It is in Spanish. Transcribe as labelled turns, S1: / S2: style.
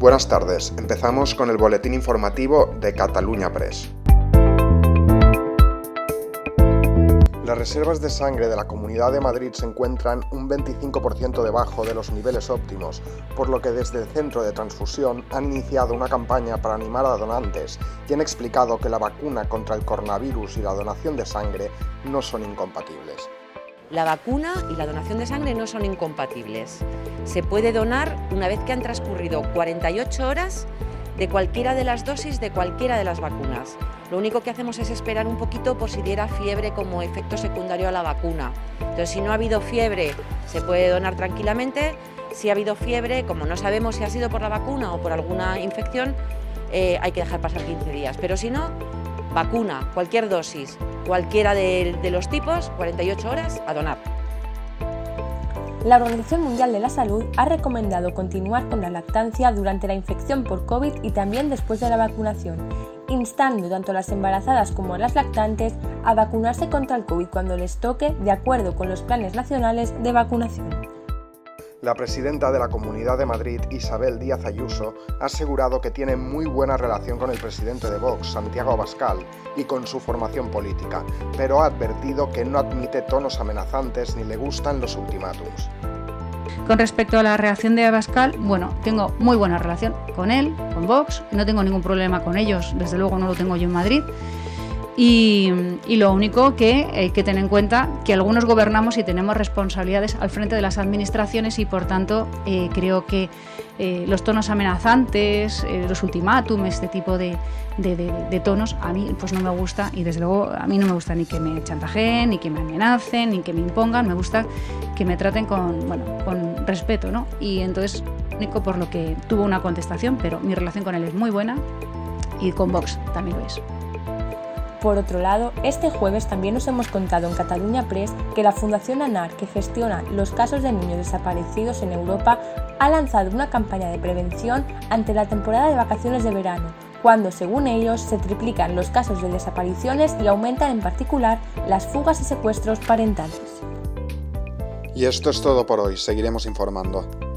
S1: Buenas tardes, empezamos con el boletín informativo de Cataluña Press. Las reservas de sangre de la Comunidad de Madrid se encuentran un 25% debajo de los niveles óptimos, por lo que desde el Centro de Transfusión han iniciado una campaña para animar a donantes y han explicado que la vacuna contra el coronavirus y la donación de sangre no son incompatibles.
S2: La vacuna y la donación de sangre no son incompatibles. Se puede donar una vez que han transcurrido 48 horas de cualquiera de las dosis de cualquiera de las vacunas. Lo único que hacemos es esperar un poquito por si diera fiebre como efecto secundario a la vacuna. Entonces, si no ha habido fiebre, se puede donar tranquilamente. Si ha habido fiebre, como no sabemos si ha sido por la vacuna o por alguna infección, eh, hay que dejar pasar 15 días. Pero si no, vacuna, cualquier dosis, cualquiera de, los tipos, 48 horas a donar.
S3: La Organización Mundial de la Salud ha recomendado continuar con la lactancia durante la infección por COVID y también después de la vacunación, instando tanto a las embarazadas como a las lactantes a vacunarse contra el COVID cuando les toque de acuerdo con los planes nacionales de vacunación.
S1: La presidenta de la Comunidad de Madrid, Isabel Díaz Ayuso, ha asegurado que tiene muy buena relación con el presidente de Vox, Santiago Abascal, y con su formación política, pero ha advertido que no admite tonos amenazantes ni le gustan los ultimátums.
S4: Con respecto a la reacción de Abascal, bueno, tengo muy buena relación con él, con Vox, no tengo ningún problema con ellos, desde luego no lo tengo yo en Madrid. Y, lo único que hay que tener en cuenta que algunos gobernamos y tenemos responsabilidades al frente de las administraciones y por tanto eh, creo que eh, los tonos amenazantes, eh, los ultimátums, este tipo de, tonos a mí pues no me gusta y desde luego a mí no me gusta ni que me chantajeen, ni que me amenacen, ni que me impongan, me gusta que me traten con, bueno, con respeto, ¿no? Y entonces único por lo que tuvo una contestación, pero mi relación con él es muy buena y con Vox también lo es.
S3: Por otro lado, este jueves también nos hemos contado en Cataluña Press que la Fundación ANAR, que gestiona los casos de niños desaparecidos en Europa, ha lanzado una campaña de prevención ante la temporada de vacaciones de verano, cuando, según ellos, se triplican los casos de desapariciones y aumentan en particular las fugas y secuestros parentales.
S1: Y esto es todo por hoy, seguiremos informando.